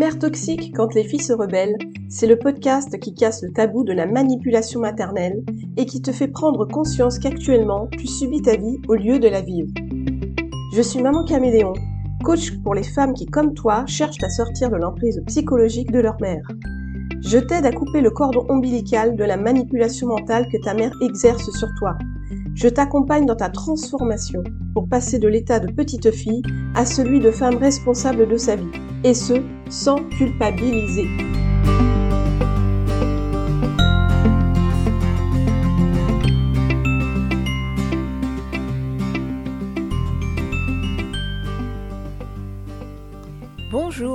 Mère toxique quand les filles se rebellent, c'est le podcast qui casse le tabou de la manipulation maternelle et qui te fait prendre conscience qu'actuellement, tu subis ta vie au lieu de la vivre. Je suis Maman Caméléon, coach pour les femmes qui, comme toi, cherchent à sortir de l'emprise psychologique de leur mère. Je t'aide à couper le cordon ombilical de la manipulation mentale que ta mère exerce sur toi. Je t'accompagne dans ta transformation pour passer de l'état de petite fille à celui de femme responsable de sa vie, et ce, sans culpabiliser.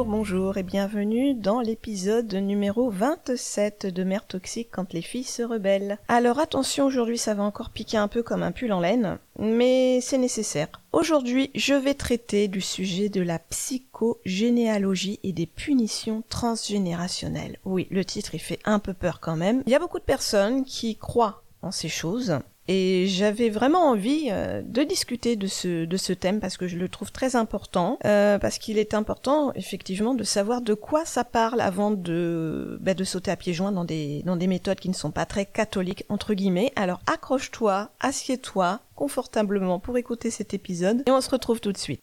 Bonjour, et bienvenue dans l'épisode numéro 27 de Mère toxique quand les filles se rebellent. Alors attention, aujourd'hui ça va encore piquer un peu comme un pull en laine, mais c'est nécessaire. Aujourd'hui, je vais traiter du sujet de la psychogénéalogie et des punitions transgénérationnelles. Oui, le titre il fait un peu peur quand même. Il y a beaucoup de personnes qui croient en ces choses, et j'avais vraiment envie euh, de discuter de ce, de ce thème parce que je le trouve très important, euh, parce qu'il est important effectivement de savoir de quoi ça parle avant de, bah, de sauter à pieds joints dans des, dans des méthodes qui ne sont pas très catholiques, entre guillemets. Alors accroche-toi, assieds-toi confortablement pour écouter cet épisode et on se retrouve tout de suite.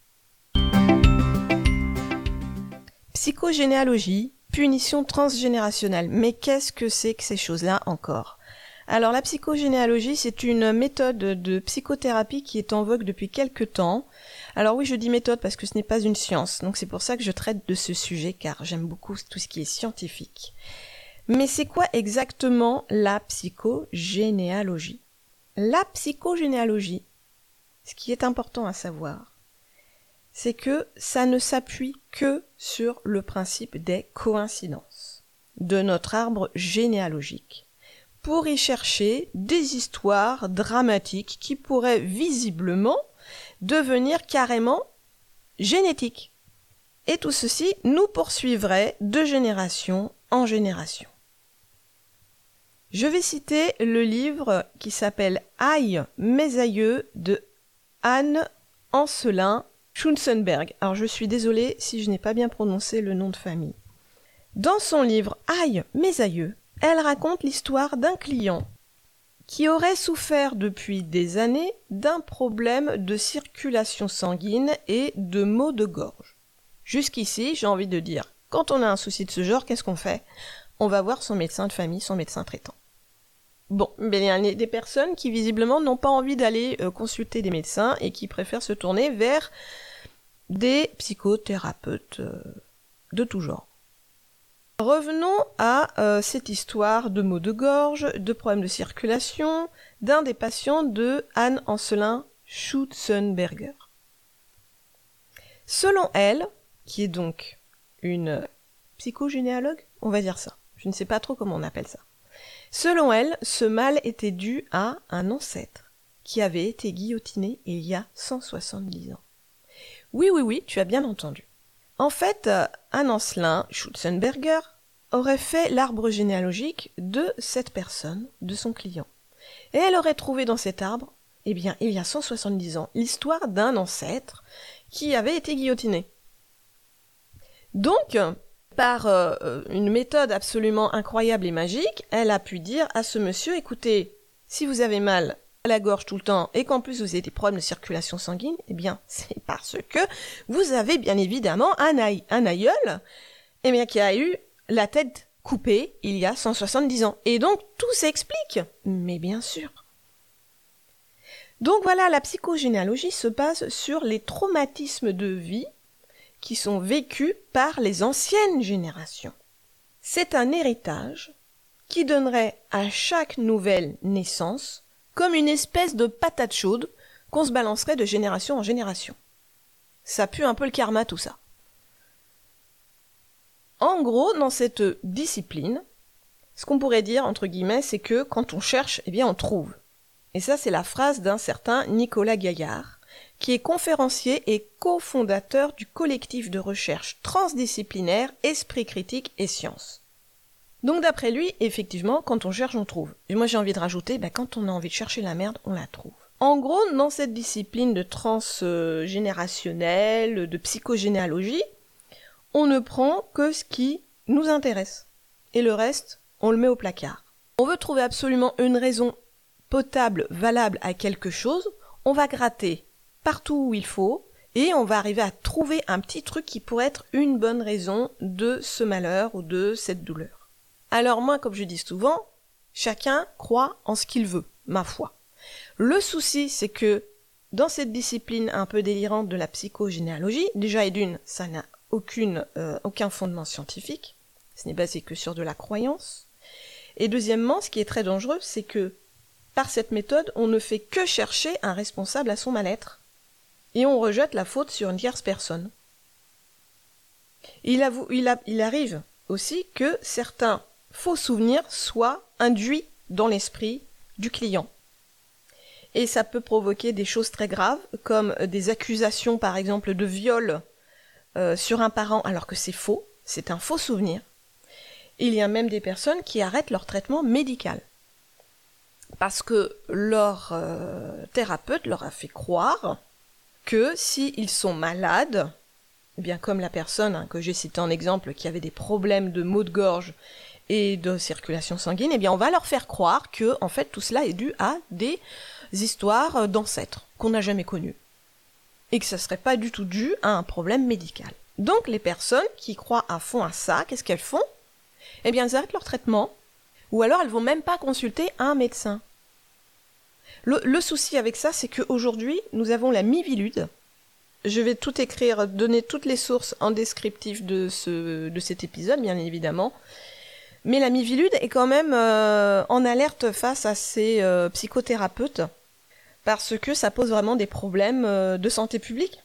Psychogénéalogie, punition transgénérationnelle. Mais qu'est-ce que c'est que ces choses-là encore? Alors la psychogénéalogie, c'est une méthode de psychothérapie qui est en vogue depuis quelques temps. Alors oui, je dis méthode parce que ce n'est pas une science, donc c'est pour ça que je traite de ce sujet car j'aime beaucoup tout ce qui est scientifique. Mais c'est quoi exactement la psychogénéalogie? La psychogénéalogie, ce qui est important à savoir, c'est que ça ne s'appuie que sur le principe des coïncidences de notre arbre généalogique pour y chercher des histoires dramatiques qui pourraient visiblement devenir carrément génétiques. Et tout ceci nous poursuivrait de génération en génération. Je vais citer le livre qui s'appelle Aïe, mes aïeux de Anne Ancelin Schunzenberg. Alors je suis désolée si je n'ai pas bien prononcé le nom de famille. Dans son livre Aïe, mes aïeux, elle raconte l'histoire d'un client qui aurait souffert depuis des années d'un problème de circulation sanguine et de maux de gorge. Jusqu'ici, j'ai envie de dire, quand on a un souci de ce genre, qu'est-ce qu'on fait? On va voir son médecin de famille, son médecin traitant. Bon, mais il y a des personnes qui visiblement n'ont pas envie d'aller euh, consulter des médecins et qui préfèrent se tourner vers des psychothérapeutes euh, de tout genre. Revenons à euh, cette histoire de maux de gorge, de problèmes de circulation, d'un des patients de Anne Ancelin Schutzenberger. Selon elle, qui est donc une psychogénéalogue, on va dire ça. Je ne sais pas trop comment on appelle ça. Selon elle, ce mal était dû à un ancêtre qui avait été guillotiné il y a 170 ans. Oui, oui, oui, tu as bien entendu. En fait, euh, un Ancelin Schutzenberger aurait fait l'arbre généalogique de cette personne, de son client. Et elle aurait trouvé dans cet arbre, eh bien, il y a 170 ans, l'histoire d'un ancêtre qui avait été guillotiné. Donc, par euh, une méthode absolument incroyable et magique, elle a pu dire à ce monsieur, écoutez, si vous avez mal la gorge tout le temps et qu'en plus vous avez des problèmes de circulation sanguine, eh bien, c'est parce que vous avez bien évidemment un, un aïeul, eh bien, qui a eu la tête coupée il y a 170 ans. Et donc tout s'explique. Mais bien sûr. Donc voilà, la psychogénéalogie se base sur les traumatismes de vie qui sont vécus par les anciennes générations. C'est un héritage qui donnerait à chaque nouvelle naissance comme une espèce de patate chaude qu'on se balancerait de génération en génération. Ça pue un peu le karma tout ça. En gros, dans cette discipline, ce qu'on pourrait dire, entre guillemets, c'est que quand on cherche, eh bien on trouve. Et ça, c'est la phrase d'un certain Nicolas Gaillard, qui est conférencier et cofondateur du collectif de recherche transdisciplinaire Esprit critique et sciences. Donc d'après lui, effectivement, quand on cherche, on trouve. Et moi j'ai envie de rajouter, bah, quand on a envie de chercher la merde, on la trouve. En gros, dans cette discipline de transgénérationnel, de psychogénéalogie, on ne prend que ce qui nous intéresse. Et le reste, on le met au placard. On veut trouver absolument une raison potable, valable à quelque chose, on va gratter partout où il faut, et on va arriver à trouver un petit truc qui pourrait être une bonne raison de ce malheur ou de cette douleur. Alors moi, comme je dis souvent, chacun croit en ce qu'il veut, ma foi. Le souci, c'est que dans cette discipline un peu délirante de la psychogénéalogie, déjà et d'une, ça n'a euh, aucun fondement scientifique, ce n'est basé que sur de la croyance. Et deuxièmement, ce qui est très dangereux, c'est que par cette méthode, on ne fait que chercher un responsable à son mal-être, et on rejette la faute sur une tierce personne. Il arrive aussi que certains faux souvenirs soient induits dans l'esprit du client et ça peut provoquer des choses très graves, comme des accusations par exemple de viol euh, sur un parent alors que c'est faux, c'est un faux souvenir. Il y a même des personnes qui arrêtent leur traitement médical parce que leur euh, thérapeute leur a fait croire que s'ils sont malades, bien comme la personne hein, que j'ai citée en exemple qui avait des problèmes de maux de gorge et de circulation sanguine, eh bien on va leur faire croire que en fait tout cela est dû à des histoires d'ancêtres qu'on n'a jamais connues. Et que ça serait pas du tout dû à un problème médical. Donc les personnes qui croient à fond à ça, qu'est-ce qu'elles font? Eh bien elles arrêtent leur traitement, ou alors elles vont même pas consulter un médecin. Le, souci avec ça, c'est qu'aujourd'hui, nous avons la mivilude. Je vais tout écrire, donner toutes les sources en descriptif de, ce, de cet épisode, bien évidemment. Mais la mivilude est quand même euh, en alerte face à ces euh, psychothérapeutes parce que ça pose vraiment des problèmes euh, de santé publique.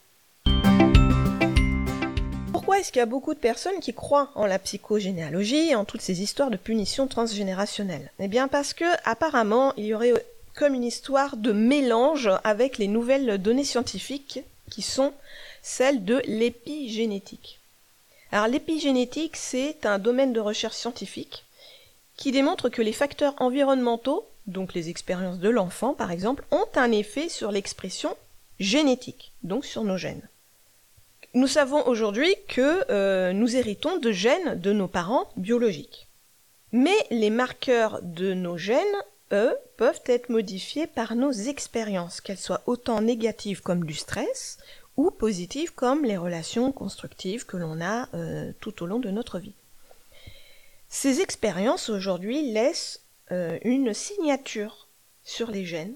Pourquoi est-ce qu'il y a beaucoup de personnes qui croient en la psychogénéalogie et en toutes ces histoires de punition transgénérationnelle? Eh bien parce que apparemment il y aurait comme une histoire de mélange avec les nouvelles données scientifiques qui sont celles de l'épigénétique. Alors l'épigénétique, c'est un domaine de recherche scientifique qui démontre que les facteurs environnementaux donc les expériences de l'enfant par exemple, ont un effet sur l'expression génétique, donc sur nos gènes. Nous savons aujourd'hui que euh, nous héritons de gènes de nos parents biologiques. Mais les marqueurs de nos gènes, eux, peuvent être modifiés par nos expériences, qu'elles soient autant négatives comme du stress ou positives comme les relations constructives que l'on a euh, tout au long de notre vie. Ces expériences aujourd'hui laissent euh, une signature sur les gènes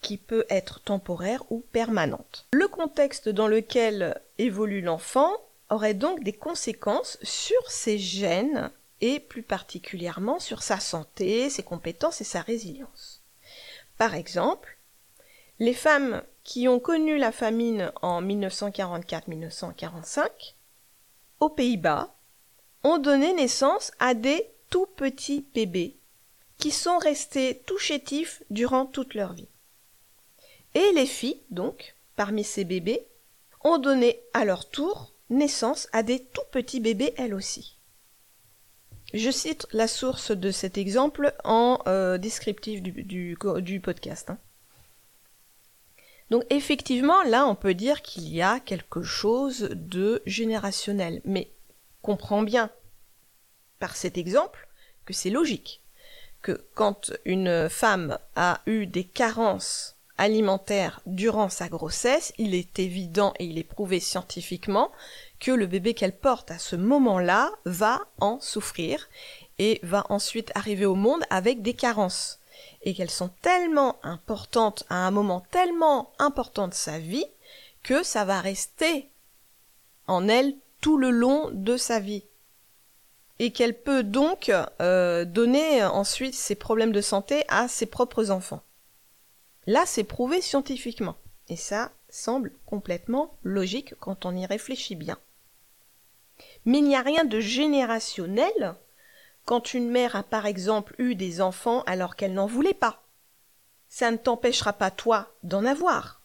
qui peut être temporaire ou permanente. Le contexte dans lequel évolue l'enfant aurait donc des conséquences sur ses gènes et plus particulièrement sur sa santé, ses compétences et sa résilience. Par exemple, les femmes qui ont connu la famine en 1944-1945 aux Pays-Bas ont donné naissance à des tout petits bébés qui sont restés tout chétifs durant toute leur vie. Et les filles, donc, parmi ces bébés, ont donné à leur tour naissance à des tout petits bébés elles aussi. Je cite la source de cet exemple en euh, descriptif du, podcast. Hein. Donc effectivement, là, on peut dire qu'il y a quelque chose de générationnel. Mais comprends bien, par cet exemple, que c'est logique que quand une femme a eu des carences alimentaires durant sa grossesse, il est évident et il est prouvé scientifiquement que le bébé qu'elle porte à ce moment-là va en souffrir et va ensuite arriver au monde avec des carences et qu'elles sont tellement importantes à un moment tellement important de sa vie que ça va rester en elle tout le long de sa vie et qu'elle peut donc euh, donner ensuite ses problèmes de santé à ses propres enfants. Là, c'est prouvé scientifiquement, et ça semble complètement logique quand on y réfléchit bien. Mais il n'y a rien de générationnel quand une mère a par exemple eu des enfants alors qu'elle n'en voulait pas. Ça ne t'empêchera pas toi d'en avoir.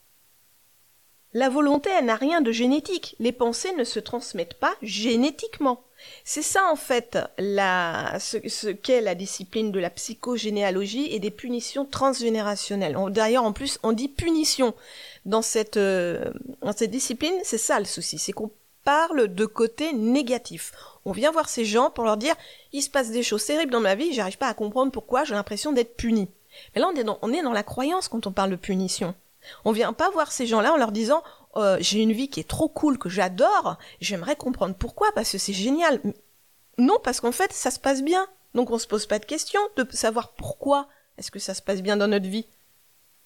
La volonté, elle n'a rien de génétique. Les pensées ne se transmettent pas génétiquement. C'est ça en fait ce, qu'est la discipline de la psychogénéalogie et des punitions transgénérationnelles. D'ailleurs, en plus, on dit punition dans cette, euh, discipline. C'est ça le souci, parle de côté négatif. On vient voir ces gens pour leur dire il se passe des choses terribles dans ma vie, j'arrive pas à comprendre pourquoi, j'ai l'impression d'être puni. Mais là, on est, dans, la croyance quand on parle de punition. On vient pas voir ces gens-là en leur disant euh, j'ai une vie qui est trop cool, que j'adore, j'aimerais comprendre pourquoi, parce que c'est génial. Non, parce qu'en fait, ça se passe bien. Donc on se pose pas de questions de savoir pourquoi est-ce que ça se passe bien dans notre vie.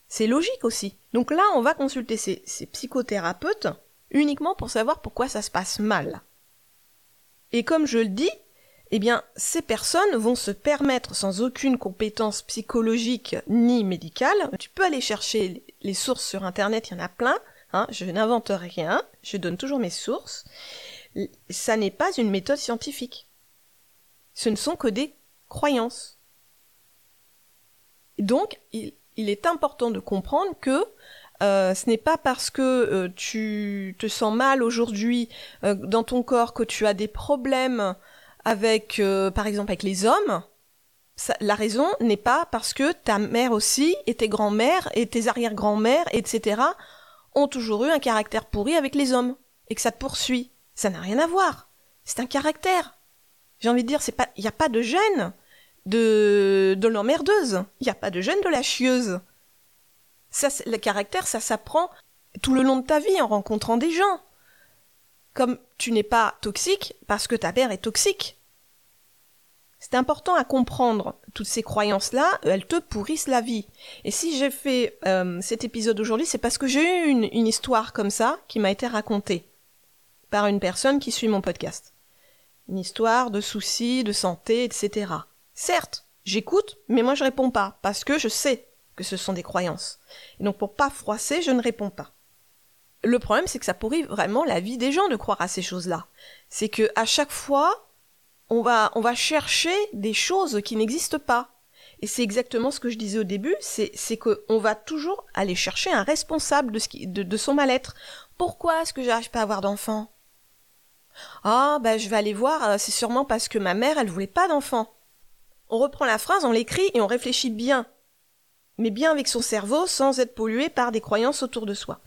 C'est logique aussi. Donc là, on va consulter ces, ces psychothérapeutes uniquement pour savoir pourquoi ça se passe mal. Et comme je le dis, eh bien, ces personnes vont se permettre, sans aucune compétence psychologique ni médicale, tu peux aller chercher les sources sur Internet, il y en a plein, hein, je n'invente rien, je donne toujours mes sources, ça n'est pas une méthode scientifique. Ce ne sont que des croyances. Donc, il, est important de comprendre que euh, ce n'est pas parce que euh, tu te sens mal aujourd'hui euh, dans ton corps que tu as des problèmes avec, par exemple, avec les hommes. la raison n'est pas parce que ta mère aussi et tes grands-mères et tes arrière-grands-mères, etc., ont toujours eu un caractère pourri avec les hommes et que ça te poursuit. Ça n'a rien à voir. C'est un caractère. J'ai envie de dire, il n'y a pas de gêne de, de l'emmerdeuse. Il n'y a pas de gêne de la chieuse. Ça, le caractère, ça s'apprend tout le long de ta vie en rencontrant des gens. Comme tu n'es pas toxique parce que ta mère est toxique. C'est important à comprendre toutes ces croyances-là, elles te pourrissent la vie. Et si j'ai fait euh, cet épisode aujourd'hui, c'est parce que j'ai eu une, une histoire comme ça qui m'a été racontée par une personne qui suit mon podcast. Une histoire de soucis, de santé, etc. Certes, j'écoute, mais moi je réponds pas, parce que je sais que ce sont des croyances. Et donc pour pas froisser, je ne réponds pas. Le problème, c'est que ça pourrit vraiment la vie des gens de croire à ces choses-là. C'est que à chaque fois, on va, chercher des choses qui n'existent pas. Et c'est exactement ce que je disais au début, c'est, qu'on va toujours aller chercher un responsable de, son mal-être. Pourquoi est-ce que j'arrive pas à avoir d'enfant? Ah, ben je vais aller voir, euh, c'est sûrement parce que ma mère, elle voulait pas d'enfant. On reprend la phrase, on l'écrit et on réfléchit bien. Mais bien avec son cerveau sans être pollué par des croyances autour de soi.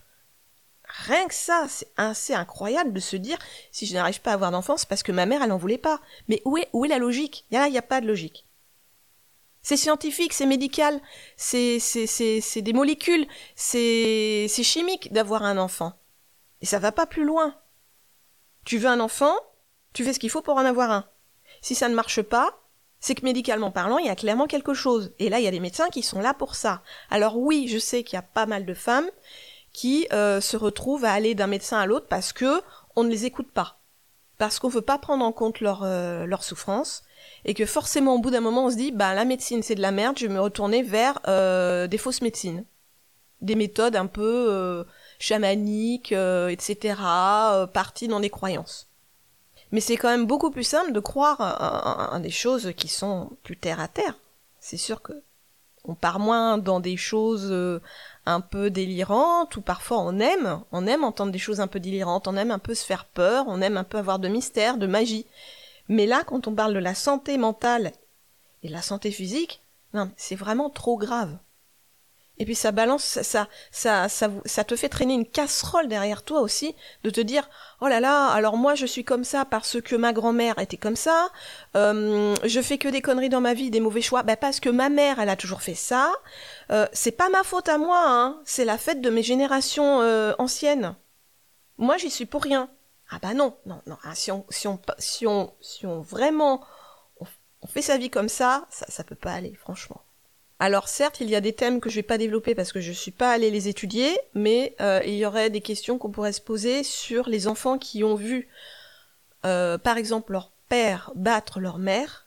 Rien que ça, c'est assez incroyable de se dire si je n'arrive pas à avoir d'enfant, c'est parce que ma mère, elle n'en voulait pas. Mais où est, la logique? Il n'y a pas de logique. C'est scientifique, c'est médical, c'est, des molécules, c'est, c'est chimique d'avoir un enfant. Et ça va pas plus loin. Tu veux un enfant, tu fais ce qu'il faut pour en avoir un. Si ça ne marche pas, c'est que médicalement parlant, il y a clairement quelque chose. Et là, il y a des médecins qui sont là pour ça. Alors oui, je sais qu'il y a pas mal de femmes qui euh, se retrouvent à aller d'un médecin à l'autre parce que on ne les écoute pas, parce qu'on veut pas prendre en compte leur euh, leur souffrance et que forcément au bout d'un moment on se dit bah la médecine c'est de la merde, je vais me retourner vers euh, des fausses médecines, des méthodes un peu chamaniques, etc. parties dans des croyances. Mais c'est quand même beaucoup plus simple de croire à, des choses qui sont plus terre à terre. C'est sûr que on part moins dans des choses euh, un peu délirantes ou parfois on aime, on aime entendre des choses un peu délirantes, on aime un peu se faire peur, on aime un peu avoir de mystère, de magie. Mais là, quand on parle de la santé mentale et de la santé physique, c'est vraiment trop grave. Et puis ça balance, ça, ça, ça, ça, te fait traîner une casserole derrière toi aussi, de te dire, oh là là, alors moi je suis comme ça parce que ma grand-mère était comme ça, euh, je fais que des conneries dans ma vie, des mauvais choix, bah parce que ma mère, elle a toujours fait ça, euh, c'est pas ma faute à moi, hein, c'est la fête de mes générations euh, anciennes. Moi j'y suis pour rien. Ah bah non, non, non, ah, si, on, si, on, si, on, vraiment, on fait sa vie comme ça, ça, ça peut pas aller, franchement. Alors certes, il y a des thèmes que je vais pas développer parce que je suis pas allée les étudier, mais euh, il y aurait des questions qu'on pourrait se poser sur les enfants qui ont vu, euh, par exemple, leur père battre leur mère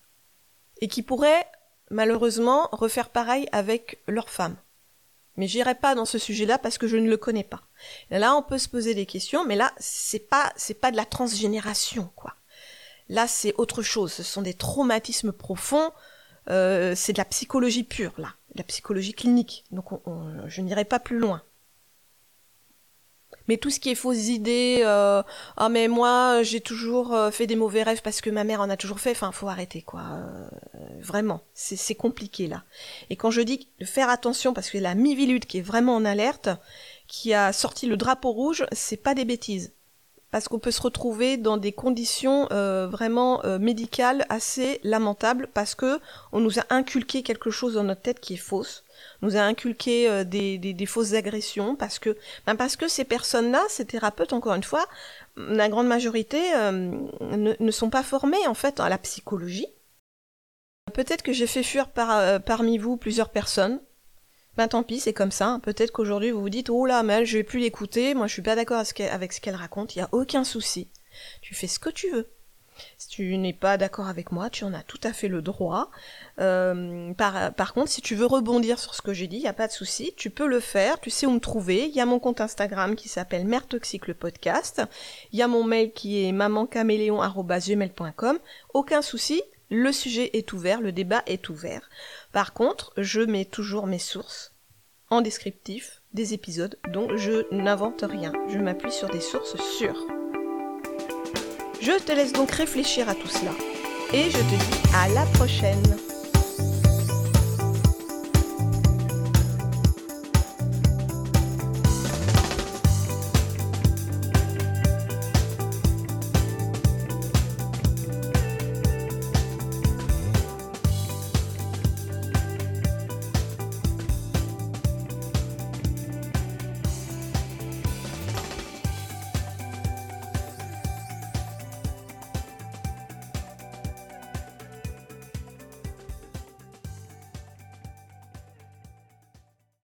et qui pourraient malheureusement refaire pareil avec leur femme. Mais j'irai pas dans ce sujet-là parce que je ne le connais pas. là, on peut se poser des questions, mais là, c'est pas, c'est pas de la transgénération, quoi. Là, c'est autre chose. Ce sont des traumatismes profonds euh, c'est de la psychologie pure, là, la psychologie clinique. Donc je n'irai pas plus loin. Mais tout ce qui est fausses idées, euh, ah mais moi j'ai toujours euh, fait des mauvais rêves parce que ma mère en a toujours fait, enfin faut arrêter quoi. vraiment, c'est compliqué là. Et quand je dis de faire attention parce que la Mivilude qui est vraiment en alerte, qui a sorti le drapeau rouge, c'est pas des bêtises. Parce qu'on peut se retrouver dans des conditions euh, vraiment euh, médicales assez lamentables parce que on nous a inculqué quelque chose dans notre tête qui est fausse, nous a inculqué euh, des, des, des, fausses agressions parce que ben parce que ces personnes-là, ces thérapeutes encore une fois, la grande majorité ne, ne, sont pas formés en fait à la psychologie. Peut-être que j'ai fait fuir par, parmi vous plusieurs personnes ben tant pis, c'est comme ça. Peut-être qu'aujourd'hui vous vous dites oh là, mais je vais plus l'écouter. Moi, je suis pas d'accord avec ce qu'elle raconte. Il y a aucun souci. Tu fais ce que tu veux. Si tu n'es pas d'accord avec moi, tu en as tout à fait le droit. Euh, par, par, contre, si tu veux rebondir sur ce que j'ai dit, il n'y a pas de souci, tu peux le faire, tu sais où me trouver. Il y a mon compte Instagram qui s'appelle Mère Toxique le podcast. Il y a mon mail qui est mamancaméléon.com. Aucun souci, le sujet est ouvert, le débat est ouvert. Par contre, je mets toujours mes sources en descriptif des épisodes dont je n'invente rien. Je m'appuie sur des sources sûres. Je te laisse donc réfléchir à tout cela et je te dis à la prochaine.